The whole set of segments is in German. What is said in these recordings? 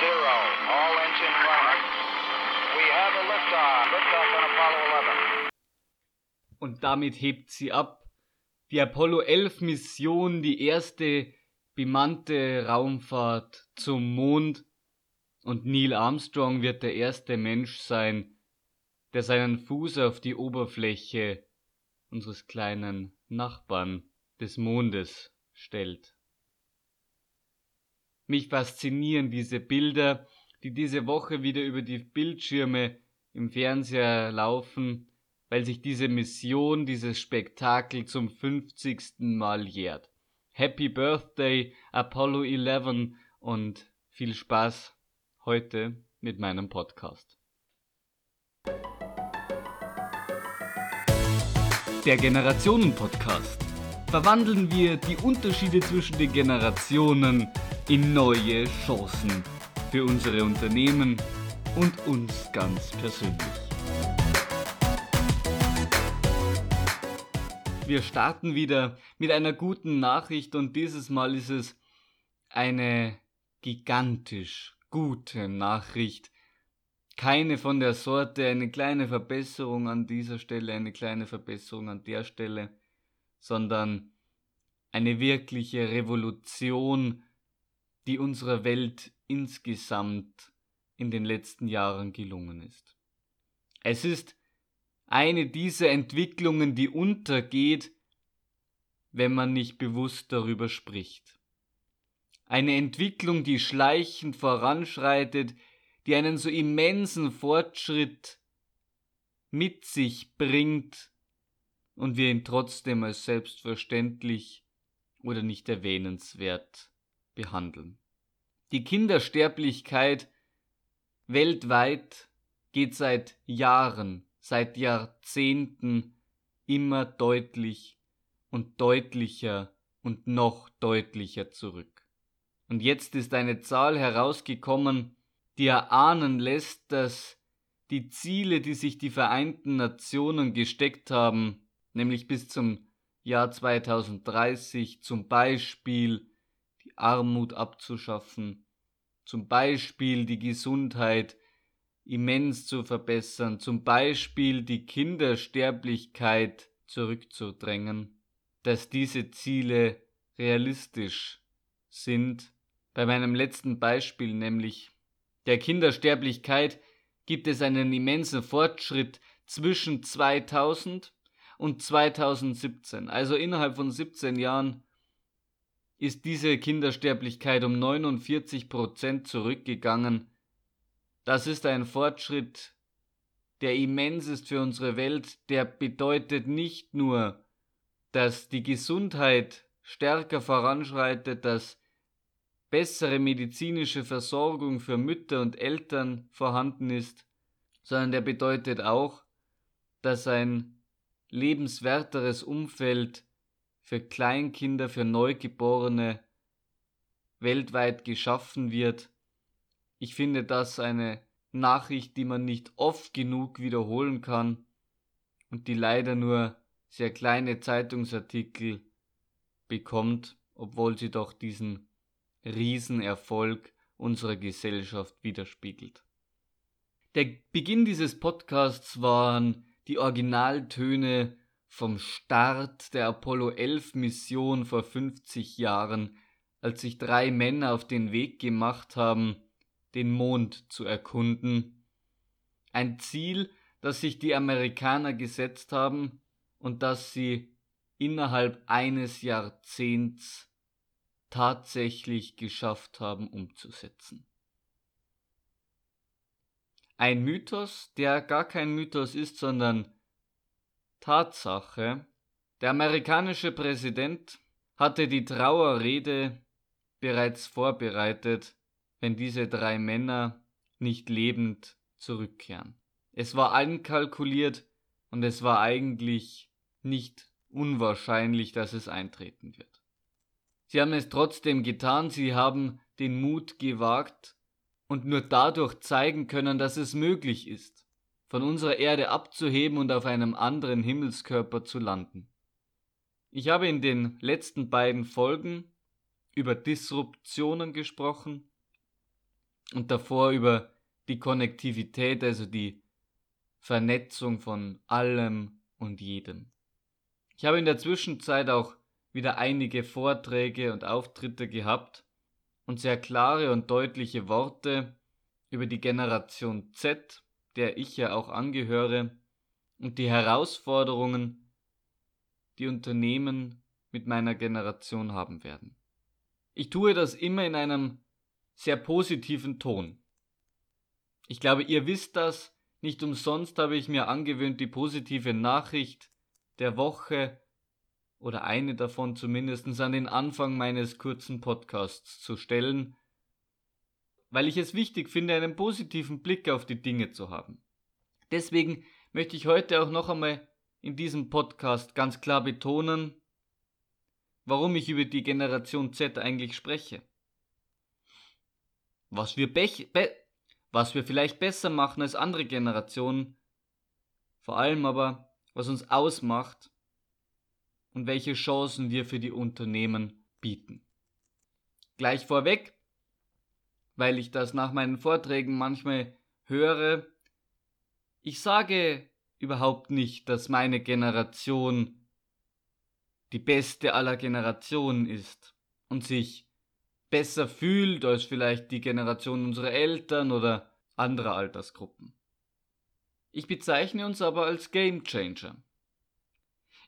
zero. All engine running. We have a liftoff. Liftoff on Apollo 11. Und damit hebt sie ab. Die Apollo 11 Mission, die erste bemannte Raumfahrt zum Mond. Und Neil Armstrong wird der erste Mensch sein, der seinen Fuß auf die Oberfläche unseres kleinen Nachbarn des Mondes stellt. Mich faszinieren diese Bilder, die diese Woche wieder über die Bildschirme im Fernseher laufen, weil sich diese Mission, dieses Spektakel zum 50. Mal jährt. Happy Birthday Apollo 11 und viel Spaß heute mit meinem Podcast. Der Generationen-Podcast. Verwandeln wir die Unterschiede zwischen den Generationen in neue Chancen für unsere Unternehmen und uns ganz persönlich. Wir starten wieder mit einer guten Nachricht und dieses Mal ist es eine gigantisch gute Nachricht, keine von der Sorte, eine kleine Verbesserung an dieser Stelle, eine kleine Verbesserung an der Stelle, sondern eine wirkliche Revolution, die unserer Welt insgesamt in den letzten Jahren gelungen ist. Es ist eine dieser Entwicklungen, die untergeht, wenn man nicht bewusst darüber spricht. Eine Entwicklung, die schleichend voranschreitet, die einen so immensen Fortschritt mit sich bringt und wir ihn trotzdem als selbstverständlich oder nicht erwähnenswert behandeln. Die Kindersterblichkeit weltweit geht seit Jahren, seit Jahrzehnten immer deutlich und deutlicher und noch deutlicher zurück. Und jetzt ist eine Zahl herausgekommen, die erahnen lässt, dass die Ziele, die sich die Vereinten Nationen gesteckt haben, nämlich bis zum Jahr 2030 zum Beispiel Armut abzuschaffen, zum Beispiel die Gesundheit immens zu verbessern, zum Beispiel die Kindersterblichkeit zurückzudrängen, dass diese Ziele realistisch sind. Bei meinem letzten Beispiel, nämlich der Kindersterblichkeit gibt es einen immensen Fortschritt zwischen 2000 und 2017. Also innerhalb von 17 Jahren ist diese Kindersterblichkeit um 49 Prozent zurückgegangen. Das ist ein Fortschritt, der immens ist für unsere Welt, der bedeutet nicht nur, dass die Gesundheit stärker voranschreitet, dass bessere medizinische Versorgung für Mütter und Eltern vorhanden ist, sondern der bedeutet auch, dass ein lebenswerteres Umfeld für Kleinkinder, für Neugeborene weltweit geschaffen wird. Ich finde das eine Nachricht, die man nicht oft genug wiederholen kann und die leider nur sehr kleine Zeitungsartikel bekommt, obwohl sie doch diesen Riesenerfolg unserer Gesellschaft widerspiegelt. Der Beginn dieses Podcasts waren die Originaltöne vom Start der Apollo 11 Mission vor 50 Jahren, als sich drei Männer auf den Weg gemacht haben, den Mond zu erkunden. Ein Ziel, das sich die Amerikaner gesetzt haben und das sie innerhalb eines Jahrzehnts tatsächlich geschafft haben umzusetzen. Ein Mythos, der gar kein Mythos ist, sondern Tatsache. Der amerikanische Präsident hatte die Trauerrede bereits vorbereitet, wenn diese drei Männer nicht lebend zurückkehren. Es war einkalkuliert und es war eigentlich nicht unwahrscheinlich, dass es eintreten wird. Sie haben es trotzdem getan, sie haben den Mut gewagt und nur dadurch zeigen können, dass es möglich ist, von unserer Erde abzuheben und auf einem anderen Himmelskörper zu landen. Ich habe in den letzten beiden Folgen über Disruptionen gesprochen, und davor über die Konnektivität, also die Vernetzung von allem und jedem. Ich habe in der Zwischenzeit auch wieder einige Vorträge und Auftritte gehabt und sehr klare und deutliche Worte über die Generation Z, der ich ja auch angehöre, und die Herausforderungen, die Unternehmen mit meiner Generation haben werden. Ich tue das immer in einem sehr positiven Ton. Ich glaube, ihr wisst das, nicht umsonst habe ich mir angewöhnt, die positive Nachricht der Woche oder eine davon zumindest an den Anfang meines kurzen Podcasts zu stellen, weil ich es wichtig finde, einen positiven Blick auf die Dinge zu haben. Deswegen möchte ich heute auch noch einmal in diesem Podcast ganz klar betonen, warum ich über die Generation Z eigentlich spreche. Was wir, was wir vielleicht besser machen als andere Generationen, vor allem aber, was uns ausmacht und welche Chancen wir für die Unternehmen bieten. Gleich vorweg, weil ich das nach meinen Vorträgen manchmal höre, ich sage überhaupt nicht, dass meine Generation die beste aller Generationen ist und sich besser fühlt als vielleicht die Generation unserer Eltern oder anderer Altersgruppen. Ich bezeichne uns aber als Game Changer.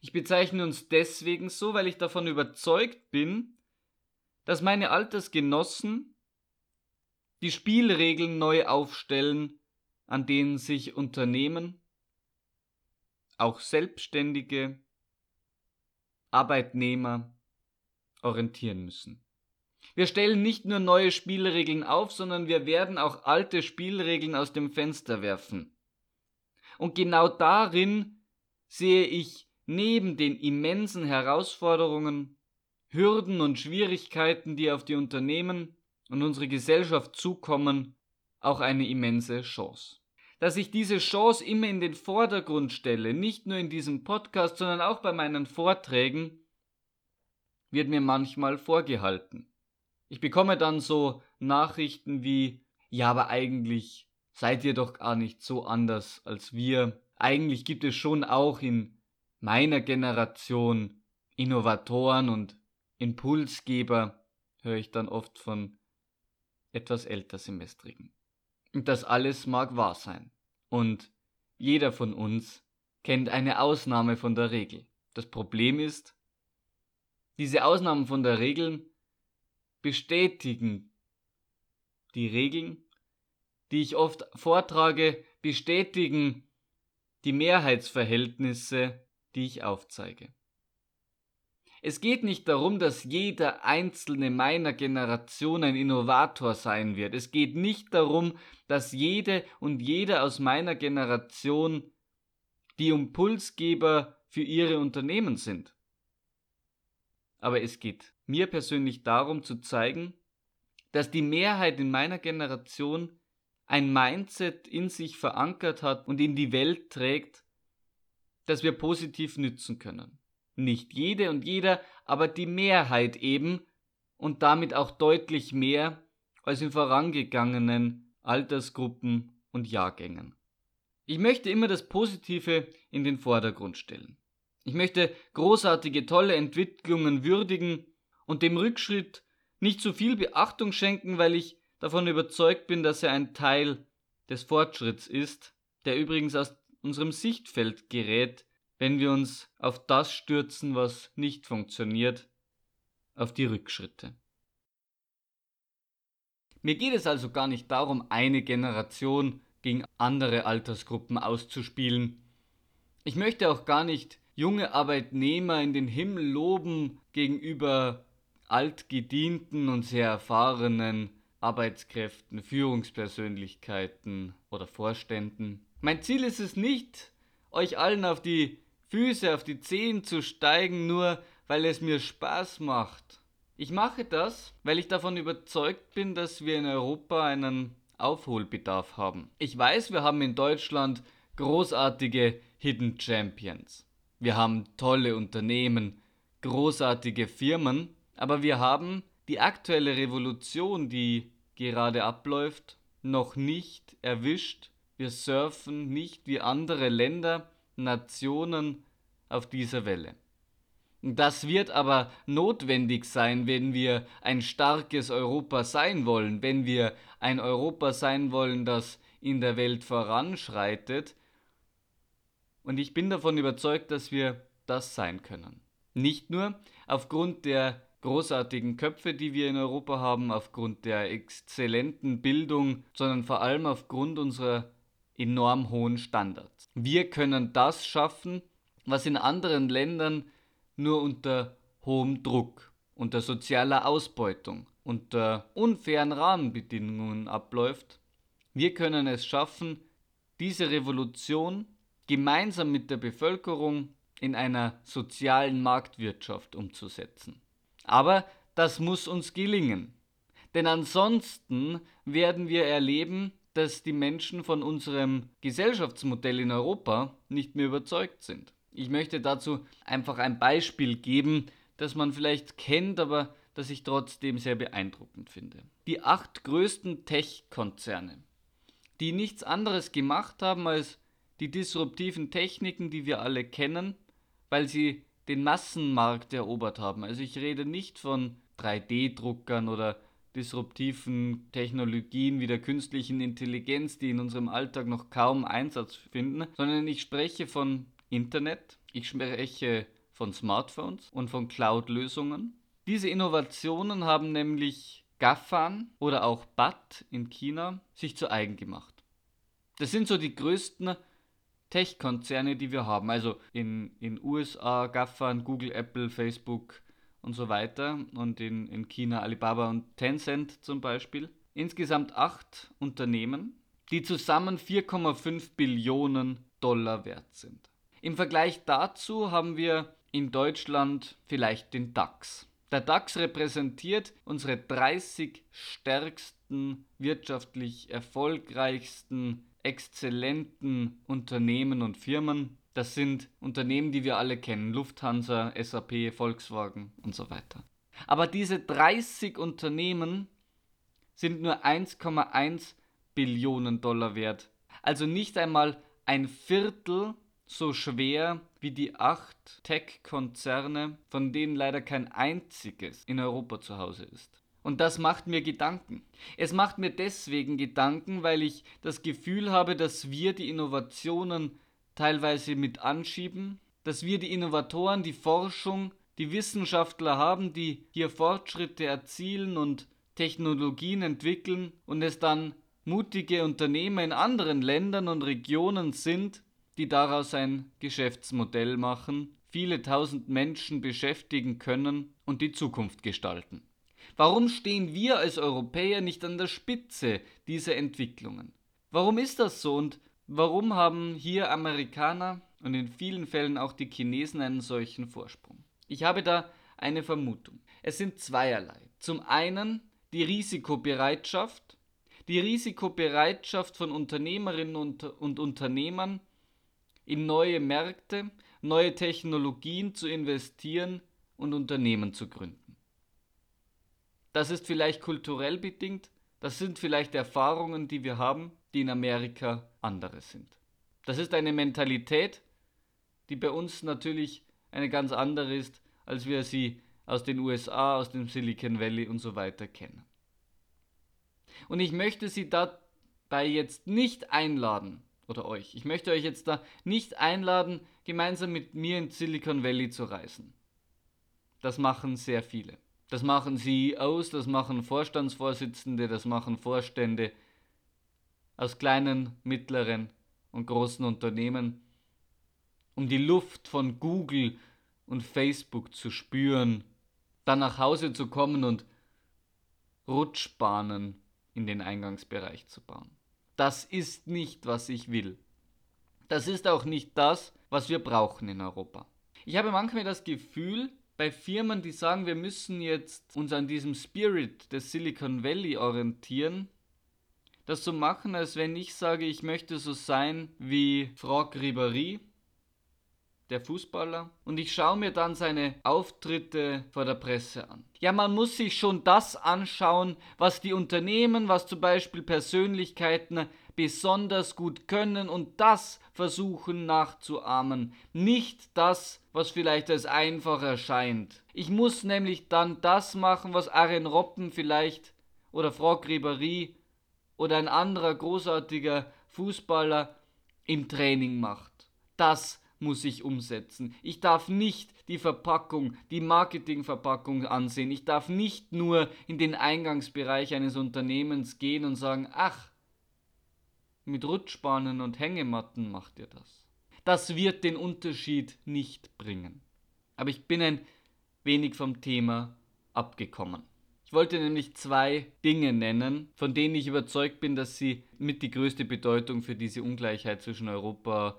Ich bezeichne uns deswegen so, weil ich davon überzeugt bin, dass meine Altersgenossen die Spielregeln neu aufstellen, an denen sich Unternehmen, auch Selbstständige, Arbeitnehmer orientieren müssen. Wir stellen nicht nur neue Spielregeln auf, sondern wir werden auch alte Spielregeln aus dem Fenster werfen. Und genau darin sehe ich neben den immensen Herausforderungen, Hürden und Schwierigkeiten, die auf die Unternehmen und unsere Gesellschaft zukommen, auch eine immense Chance. Dass ich diese Chance immer in den Vordergrund stelle, nicht nur in diesem Podcast, sondern auch bei meinen Vorträgen, wird mir manchmal vorgehalten. Ich bekomme dann so Nachrichten wie, ja, aber eigentlich seid ihr doch gar nicht so anders als wir. Eigentlich gibt es schon auch in meiner Generation Innovatoren und Impulsgeber, höre ich dann oft von etwas ältersemestrigen. Und das alles mag wahr sein. Und jeder von uns kennt eine Ausnahme von der Regel. Das Problem ist, diese Ausnahmen von der Regel bestätigen die Regeln, die ich oft vortrage, bestätigen die Mehrheitsverhältnisse die ich aufzeige. Es geht nicht darum, dass jeder einzelne meiner Generation ein Innovator sein wird. Es geht nicht darum, dass jede und jeder aus meiner Generation die Impulsgeber für ihre Unternehmen sind. Aber es geht mir persönlich darum zu zeigen, dass die Mehrheit in meiner Generation ein Mindset in sich verankert hat und in die Welt trägt, das wir positiv nützen können. Nicht jede und jeder, aber die Mehrheit eben und damit auch deutlich mehr als in vorangegangenen Altersgruppen und Jahrgängen. Ich möchte immer das Positive in den Vordergrund stellen. Ich möchte großartige, tolle Entwicklungen würdigen und dem Rückschritt nicht zu viel Beachtung schenken, weil ich davon überzeugt bin, dass er ein Teil des Fortschritts ist, der übrigens aus unserem Sichtfeld gerät, wenn wir uns auf das stürzen, was nicht funktioniert, auf die Rückschritte. Mir geht es also gar nicht darum, eine Generation gegen andere Altersgruppen auszuspielen. Ich möchte auch gar nicht junge Arbeitnehmer in den Himmel loben gegenüber altgedienten und sehr erfahrenen Arbeitskräften, Führungspersönlichkeiten oder Vorständen. Mein Ziel ist es nicht, euch allen auf die Füße, auf die Zehen zu steigen, nur weil es mir Spaß macht. Ich mache das, weil ich davon überzeugt bin, dass wir in Europa einen Aufholbedarf haben. Ich weiß, wir haben in Deutschland großartige Hidden Champions. Wir haben tolle Unternehmen, großartige Firmen, aber wir haben die aktuelle Revolution, die gerade abläuft, noch nicht erwischt. Wir surfen nicht wie andere Länder, Nationen auf dieser Welle. Das wird aber notwendig sein, wenn wir ein starkes Europa sein wollen, wenn wir ein Europa sein wollen, das in der Welt voranschreitet. Und ich bin davon überzeugt, dass wir das sein können. Nicht nur aufgrund der großartigen Köpfe, die wir in Europa haben, aufgrund der exzellenten Bildung, sondern vor allem aufgrund unserer enorm hohen Standards. Wir können das schaffen, was in anderen Ländern nur unter hohem Druck, unter sozialer Ausbeutung, unter unfairen Rahmenbedingungen abläuft. Wir können es schaffen, diese Revolution gemeinsam mit der Bevölkerung in einer sozialen Marktwirtschaft umzusetzen. Aber das muss uns gelingen. Denn ansonsten werden wir erleben, dass die Menschen von unserem Gesellschaftsmodell in Europa nicht mehr überzeugt sind. Ich möchte dazu einfach ein Beispiel geben, das man vielleicht kennt, aber das ich trotzdem sehr beeindruckend finde. Die acht größten Tech-Konzerne, die nichts anderes gemacht haben als die disruptiven Techniken, die wir alle kennen, weil sie den Massenmarkt erobert haben. Also ich rede nicht von 3D-Druckern oder disruptiven Technologien wie der künstlichen Intelligenz, die in unserem Alltag noch kaum Einsatz finden, sondern ich spreche von Internet, ich spreche von Smartphones und von Cloud-Lösungen. Diese Innovationen haben nämlich GAFAN oder auch BAT in China sich zu eigen gemacht. Das sind so die größten Tech-Konzerne, die wir haben. Also in in USA GAFAN, Google, Apple, Facebook und so weiter. Und in, in China Alibaba und Tencent zum Beispiel. Insgesamt acht Unternehmen, die zusammen 4,5 Billionen Dollar wert sind. Im Vergleich dazu haben wir in Deutschland vielleicht den DAX. Der DAX repräsentiert unsere 30 stärksten, wirtschaftlich erfolgreichsten exzellenten Unternehmen und Firmen. Das sind Unternehmen, die wir alle kennen, Lufthansa, SAP, Volkswagen und so weiter. Aber diese 30 Unternehmen sind nur 1,1 Billionen Dollar wert. Also nicht einmal ein Viertel so schwer wie die acht Tech-Konzerne, von denen leider kein einziges in Europa zu Hause ist. Und das macht mir Gedanken. Es macht mir deswegen Gedanken, weil ich das Gefühl habe, dass wir die Innovationen teilweise mit anschieben, dass wir die Innovatoren, die Forschung, die Wissenschaftler haben, die hier Fortschritte erzielen und Technologien entwickeln und es dann mutige Unternehmer in anderen Ländern und Regionen sind, die daraus ein Geschäftsmodell machen, viele tausend Menschen beschäftigen können und die Zukunft gestalten. Warum stehen wir als Europäer nicht an der Spitze dieser Entwicklungen? Warum ist das so und warum haben hier Amerikaner und in vielen Fällen auch die Chinesen einen solchen Vorsprung? Ich habe da eine Vermutung. Es sind zweierlei. Zum einen die Risikobereitschaft, die Risikobereitschaft von Unternehmerinnen und, und Unternehmern in neue Märkte, neue Technologien zu investieren und Unternehmen zu gründen. Das ist vielleicht kulturell bedingt, das sind vielleicht Erfahrungen, die wir haben, die in Amerika andere sind. Das ist eine Mentalität, die bei uns natürlich eine ganz andere ist, als wir sie aus den USA, aus dem Silicon Valley und so weiter kennen. Und ich möchte Sie dabei jetzt nicht einladen, oder euch, ich möchte euch jetzt da nicht einladen, gemeinsam mit mir in Silicon Valley zu reisen. Das machen sehr viele. Das machen CEOs, das machen Vorstandsvorsitzende, das machen Vorstände aus kleinen, mittleren und großen Unternehmen, um die Luft von Google und Facebook zu spüren, dann nach Hause zu kommen und Rutschbahnen in den Eingangsbereich zu bauen. Das ist nicht, was ich will. Das ist auch nicht das, was wir brauchen in Europa. Ich habe manchmal das Gefühl, bei Firmen, die sagen, wir müssen jetzt uns an diesem Spirit des Silicon Valley orientieren, das so machen, als wenn ich sage, ich möchte so sein wie Franck Ribéry, der Fußballer, und ich schaue mir dann seine Auftritte vor der Presse an. Ja, man muss sich schon das anschauen, was die Unternehmen, was zum Beispiel Persönlichkeiten besonders gut können und das versuchen nachzuahmen, nicht das, was vielleicht als einfach erscheint. Ich muss nämlich dann das machen, was Aren Robben vielleicht oder Frau Ribéry oder ein anderer großartiger Fußballer im Training macht. Das muss ich umsetzen. Ich darf nicht die Verpackung, die Marketingverpackung ansehen. Ich darf nicht nur in den Eingangsbereich eines Unternehmens gehen und sagen, ach, mit Rutschbahnen und Hängematten macht ihr das. Das wird den Unterschied nicht bringen. Aber ich bin ein wenig vom Thema abgekommen. Ich wollte nämlich zwei Dinge nennen, von denen ich überzeugt bin, dass sie mit die größte Bedeutung für diese Ungleichheit zwischen Europa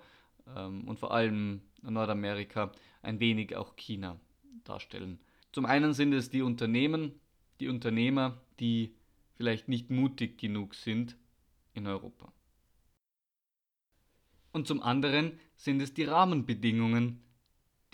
ähm, und vor allem Nordamerika, ein wenig auch China darstellen. Zum einen sind es die Unternehmen, die Unternehmer, die vielleicht nicht mutig genug sind in Europa. Und zum anderen sind es die Rahmenbedingungen,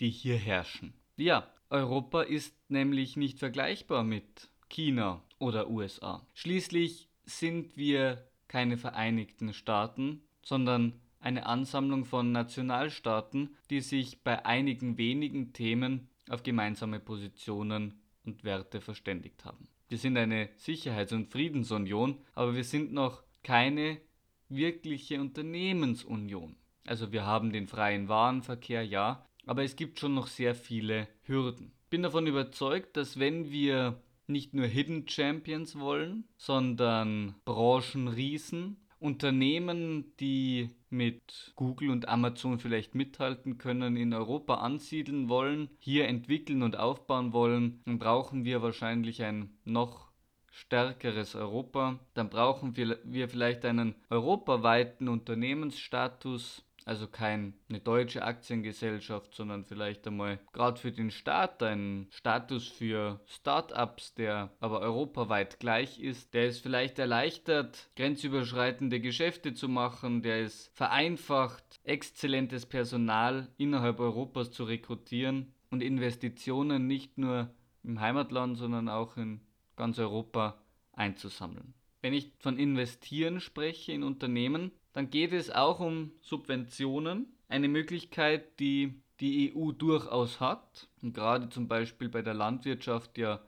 die hier herrschen. Ja, Europa ist nämlich nicht vergleichbar mit China oder USA. Schließlich sind wir keine Vereinigten Staaten, sondern eine Ansammlung von Nationalstaaten, die sich bei einigen wenigen Themen auf gemeinsame Positionen und Werte verständigt haben. Wir sind eine Sicherheits- und Friedensunion, aber wir sind noch keine wirkliche Unternehmensunion. Also wir haben den freien Warenverkehr, ja, aber es gibt schon noch sehr viele Hürden. Ich bin davon überzeugt, dass wenn wir nicht nur Hidden Champions wollen, sondern Branchenriesen, Unternehmen, die mit Google und Amazon vielleicht mithalten können, in Europa ansiedeln wollen, hier entwickeln und aufbauen wollen, dann brauchen wir wahrscheinlich ein noch stärkeres Europa. Dann brauchen wir, vielleicht einen europaweiten Unternehmensstatus also keine deutsche Aktiengesellschaft, sondern vielleicht einmal gerade für den Staat ein Status für Startups, der aber europaweit gleich ist. Der es vielleicht erleichtert, grenzüberschreitende Geschäfte zu machen, der es vereinfacht, exzellentes Personal innerhalb Europas zu rekrutieren und Investitionen nicht nur im Heimatland, sondern auch in ganz Europa einzusammeln. Wenn ich von investieren spreche in Unternehmen, dann geht es auch um Subventionen. Eine Möglichkeit, die die EU durchaus hat und gerade zum Beispiel bei der Landwirtschaft ja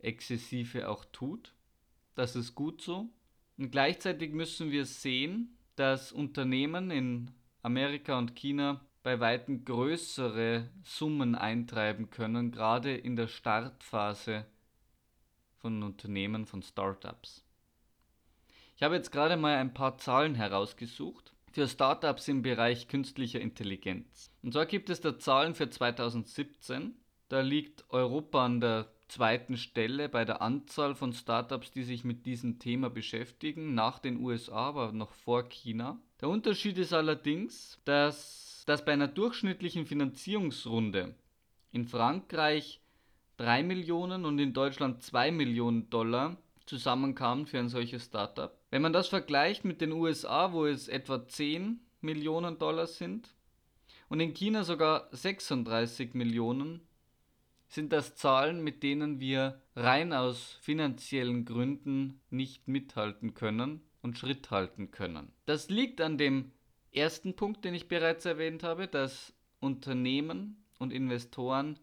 exzessive auch tut. Das ist gut so. Und gleichzeitig müssen wir sehen, dass Unternehmen in Amerika und China bei weitem größere Summen eintreiben können, gerade in der Startphase von Unternehmen, von Startups. Ich habe jetzt gerade mal ein paar Zahlen herausgesucht für Startups im Bereich künstlicher Intelligenz. Und zwar gibt es da Zahlen für 2017. Da liegt Europa an der zweiten Stelle bei der Anzahl von Startups, die sich mit diesem Thema beschäftigen, nach den USA, aber noch vor China. Der Unterschied ist allerdings, dass, dass bei einer durchschnittlichen Finanzierungsrunde in Frankreich 3 Millionen und in Deutschland 2 Millionen Dollar zusammenkamen für ein solches Startup. Wenn man das vergleicht mit den USA, wo es etwa 10 Millionen Dollar sind und in China sogar 36 Millionen, sind das Zahlen, mit denen wir rein aus finanziellen Gründen nicht mithalten können und Schritt halten können. Das liegt an dem ersten Punkt, den ich bereits erwähnt habe, dass Unternehmen und Investoren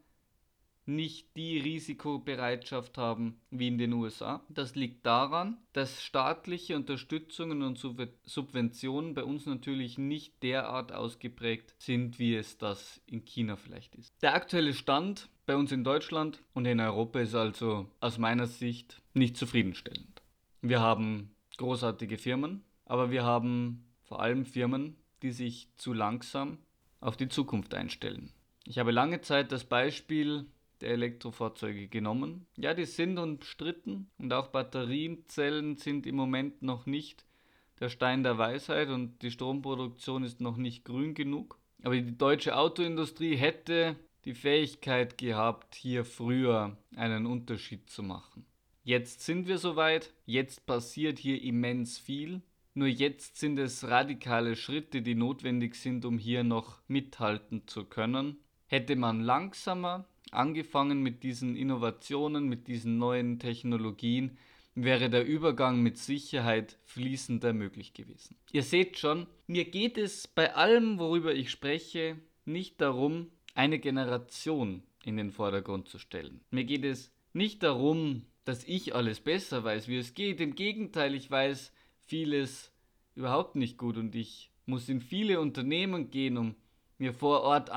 nicht die Risikobereitschaft haben wie in den USA. Das liegt daran, dass staatliche Unterstützungen und Subventionen bei uns natürlich nicht derart ausgeprägt sind, wie es das in China vielleicht ist. Der aktuelle Stand bei uns in Deutschland und in Europa ist also aus meiner Sicht nicht zufriedenstellend. Wir haben großartige Firmen, aber wir haben vor allem Firmen, die sich zu langsam auf die Zukunft einstellen. Ich habe lange Zeit das Beispiel der Elektrofahrzeuge genommen. Ja, die sind umstritten und auch Batterienzellen sind im Moment noch nicht der Stein der Weisheit und die Stromproduktion ist noch nicht grün genug. Aber die deutsche Autoindustrie hätte die Fähigkeit gehabt, hier früher einen Unterschied zu machen. Jetzt sind wir soweit, jetzt passiert hier immens viel, Nur jetzt sind es radikale Schritte, die notwendig sind, um hier noch mithalten zu können. Hätte man langsamer angefangen mit diesen Innovationen, mit diesen neuen Technologien, wäre der Übergang mit Sicherheit fließender möglich gewesen. Ihr seht schon, mir geht es bei allem, worüber ich spreche, nicht darum, eine Generation in den Vordergrund zu stellen. Mir geht es nicht darum, dass ich alles besser weiß, wie es geht. Im Gegenteil, ich weiß vieles überhaupt nicht gut und ich muss in viele Unternehmen gehen, um mir vor Ort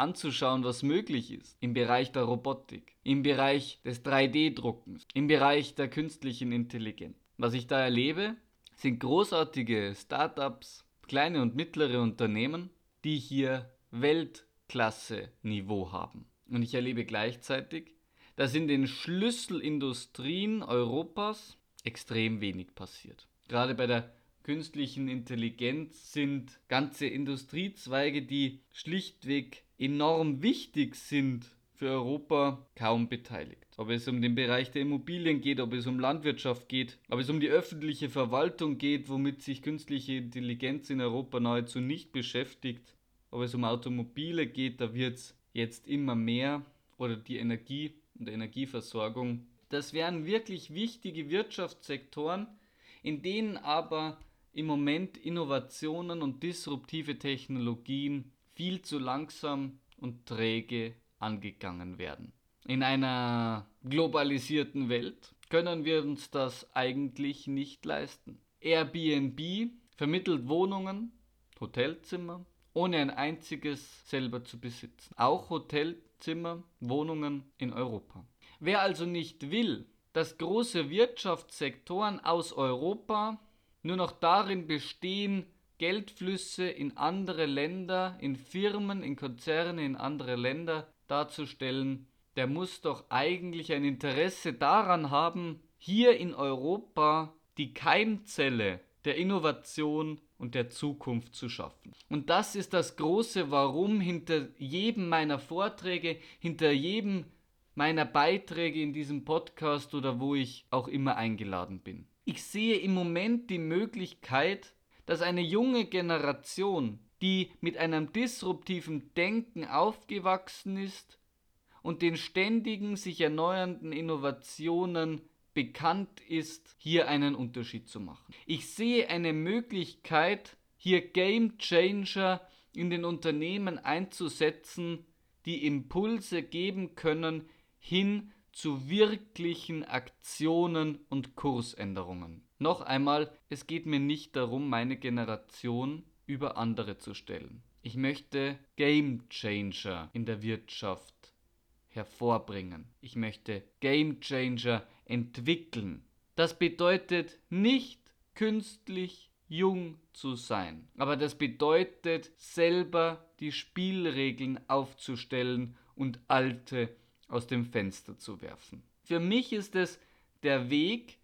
anzuschauen, was möglich ist. Im Bereich der Robotik, im Bereich des 3D-Druckens, im Bereich der künstlichen Intelligenz. Was ich da erlebe, sind großartige Startups, kleine und mittlere Unternehmen, die hier Weltklasse-Niveau haben. Und ich erlebe gleichzeitig, dass in den Schlüsselindustrien Europas extrem wenig passiert. Gerade bei der künstlichen Intelligenz sind ganze Industriezweige, die schlichtweg enorm wichtig sind für Europa, kaum beteiligt. Ob es um den Bereich der Immobilien geht, ob es um Landwirtschaft geht, ob es um die öffentliche Verwaltung geht, womit sich künstliche Intelligenz in Europa nahezu nicht beschäftigt, ob es um Automobile geht, da wird es jetzt immer mehr oder die Energie und Energieversorgung. Das wären wirklich wichtige Wirtschaftssektoren, in denen aber im Moment Innovationen und disruptive Technologien viel zu langsam und träge angegangen werden. In einer globalisierten Welt können wir uns das eigentlich nicht leisten. Airbnb vermittelt Wohnungen, Hotelzimmer, ohne ein einziges selber zu besitzen. Auch Hotelzimmer, Wohnungen in Europa. Wer also nicht will, dass große Wirtschaftssektoren aus Europa nur noch darin bestehen, Geldflüsse in andere Länder, in Firmen, in Konzerne, in andere Länder darzustellen, der muss doch eigentlich ein Interesse daran haben, hier in Europa die Keimzelle der Innovation und der Zukunft zu schaffen. Und das ist das große Warum hinter jedem meiner Vorträge, hinter jedem meiner Beiträge in diesem Podcast oder wo ich auch immer eingeladen bin. Ich sehe im Moment die Möglichkeit, dass eine junge Generation, die mit einem disruptiven Denken aufgewachsen ist und den ständigen sich erneuernden Innovationen bekannt ist, hier einen Unterschied zu machen. Ich sehe eine Möglichkeit, hier Game Changer in den Unternehmen einzusetzen, die Impulse geben können hin zu wirklichen Aktionen und Kursänderungen. Noch einmal, es geht mir nicht darum, meine Generation über andere zu stellen. Ich möchte Game Changer in der Wirtschaft hervorbringen. Ich möchte Game Changer entwickeln. Das bedeutet nicht künstlich jung zu sein, aber das bedeutet selber die Spielregeln aufzustellen und alte aus dem Fenster zu werfen. Für mich ist es der Weg,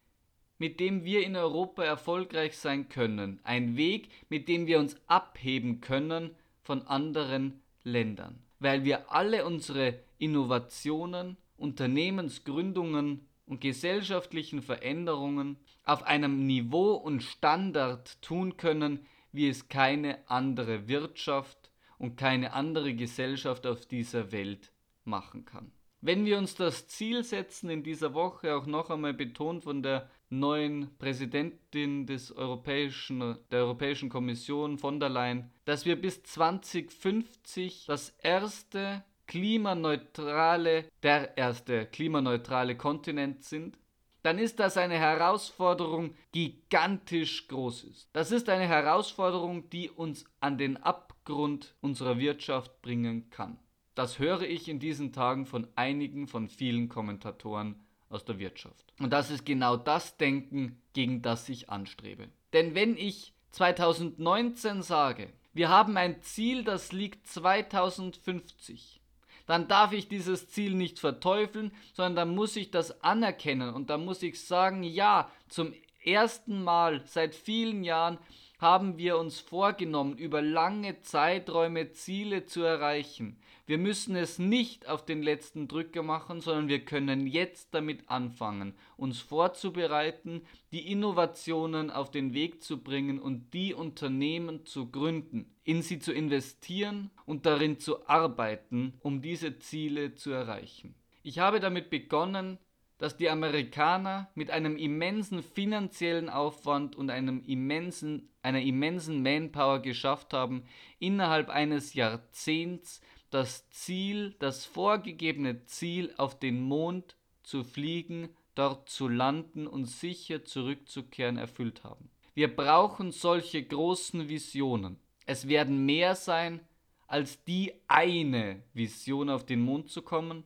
mit dem wir in Europa erfolgreich sein können. Ein Weg, mit dem wir uns abheben können von anderen Ländern. Weil wir alle unsere Innovationen, Unternehmensgründungen und gesellschaftlichen Veränderungen auf einem Niveau und Standard tun können, wie es keine andere Wirtschaft und keine andere Gesellschaft auf dieser Welt machen kann. Wenn wir uns das Ziel setzen, in dieser Woche auch noch einmal betont von der neuen Präsidentin des Europäischen, der Europäischen Kommission von der Leyen, dass wir bis 2050 das erste klimaneutrale, der erste klimaneutrale Kontinent sind, dann ist das eine Herausforderung, die gigantisch groß ist. Das ist eine Herausforderung, die uns an den Abgrund unserer Wirtschaft bringen kann. Das höre ich in diesen Tagen von einigen, von vielen Kommentatoren aus der Wirtschaft. Und das ist genau das Denken, gegen das ich anstrebe. Denn wenn ich 2019 sage, wir haben ein Ziel, das liegt 2050, dann darf ich dieses Ziel nicht verteufeln, sondern dann muss ich das anerkennen und dann muss ich sagen, ja, zum ersten Mal seit vielen Jahren haben wir uns vorgenommen, über lange Zeiträume Ziele zu erreichen. Wir müssen es nicht auf den letzten Drücker machen, sondern wir können jetzt damit anfangen, uns vorzubereiten, die Innovationen auf den Weg zu bringen und die Unternehmen zu gründen, in sie zu investieren und darin zu arbeiten, um diese Ziele zu erreichen. Ich habe damit begonnen, dass die Amerikaner mit einem immensen finanziellen Aufwand und einem immensen, einer immensen Manpower geschafft haben, innerhalb eines Jahrzehnts das Ziel, das vorgegebene Ziel, auf den Mond zu fliegen, dort zu landen und sicher zurückzukehren, erfüllt haben. Wir brauchen solche großen Visionen. Es werden mehr sein als die eine Vision auf den Mond zu kommen.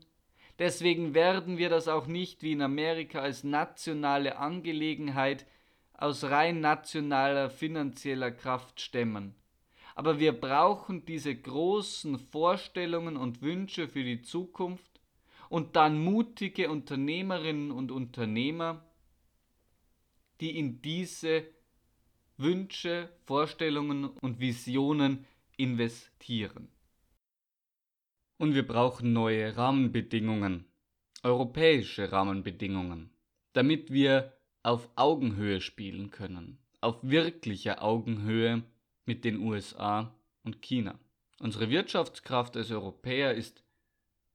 Deswegen werden wir das auch nicht wie in Amerika als nationale Angelegenheit aus rein nationaler finanzieller Kraft stemmen aber wir brauchen diese großen Vorstellungen und Wünsche für die Zukunft und dann mutige Unternehmerinnen und Unternehmer, die in diese Wünsche, Vorstellungen und Visionen investieren. Und wir brauchen neue Rahmenbedingungen, europäische Rahmenbedingungen, damit wir auf Augenhöhe spielen können, auf wirklicher Augenhöhe mit den USA und China. Unsere Wirtschaftskraft als Europäer ist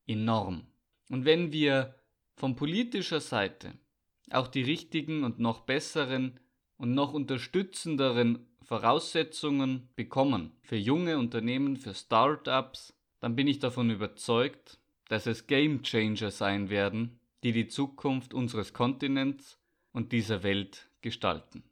enorm. Und wenn wir von politischer Seite auch die richtigen und noch besseren und noch unterstützenderen Voraussetzungen bekommen für junge Unternehmen, für Startups, dann bin ich davon überzeugt, dass es Game Changer sein werden, die die Zukunft unseres Kontinents und dieser Welt gestalten.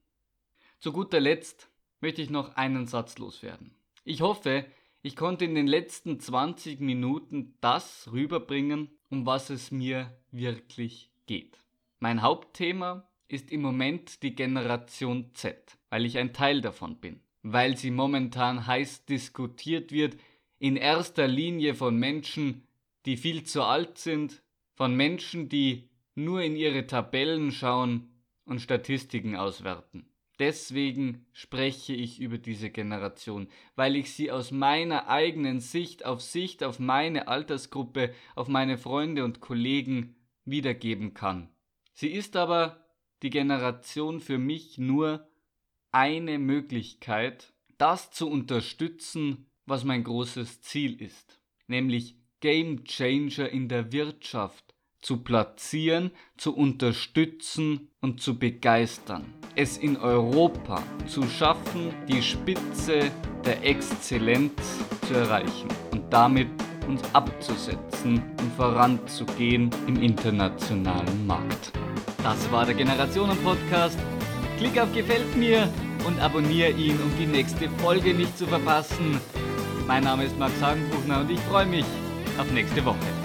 Zu guter Letzt möchte ich noch einen Satz loswerden. Ich hoffe, ich konnte in den letzten 20 Minuten das rüberbringen, um was es mir wirklich geht. Mein Hauptthema ist im Moment die Generation Z, weil ich ein Teil davon bin, weil sie momentan heiß diskutiert wird, in erster Linie von Menschen, die viel zu alt sind, von Menschen, die nur in ihre Tabellen schauen und Statistiken auswerten. Deswegen spreche ich über diese Generation, weil ich sie aus meiner eigenen Sicht auf Sicht auf meine Altersgruppe, auf meine Freunde und Kollegen wiedergeben kann. Sie ist aber die Generation für mich nur eine Möglichkeit, das zu unterstützen, was mein großes Ziel ist, nämlich Game Changer in der Wirtschaft zu platzieren, zu unterstützen und zu begeistern. Es in Europa zu schaffen, die Spitze der Exzellenz zu erreichen und damit uns abzusetzen und voranzugehen im internationalen Markt. Das war der Generationen-Podcast. Klick auf Gefällt mir und abonniere ihn, um die nächste Folge nicht zu verpassen. Mein Name ist Max Hagenbuchner und ich freue mich auf nächste Woche.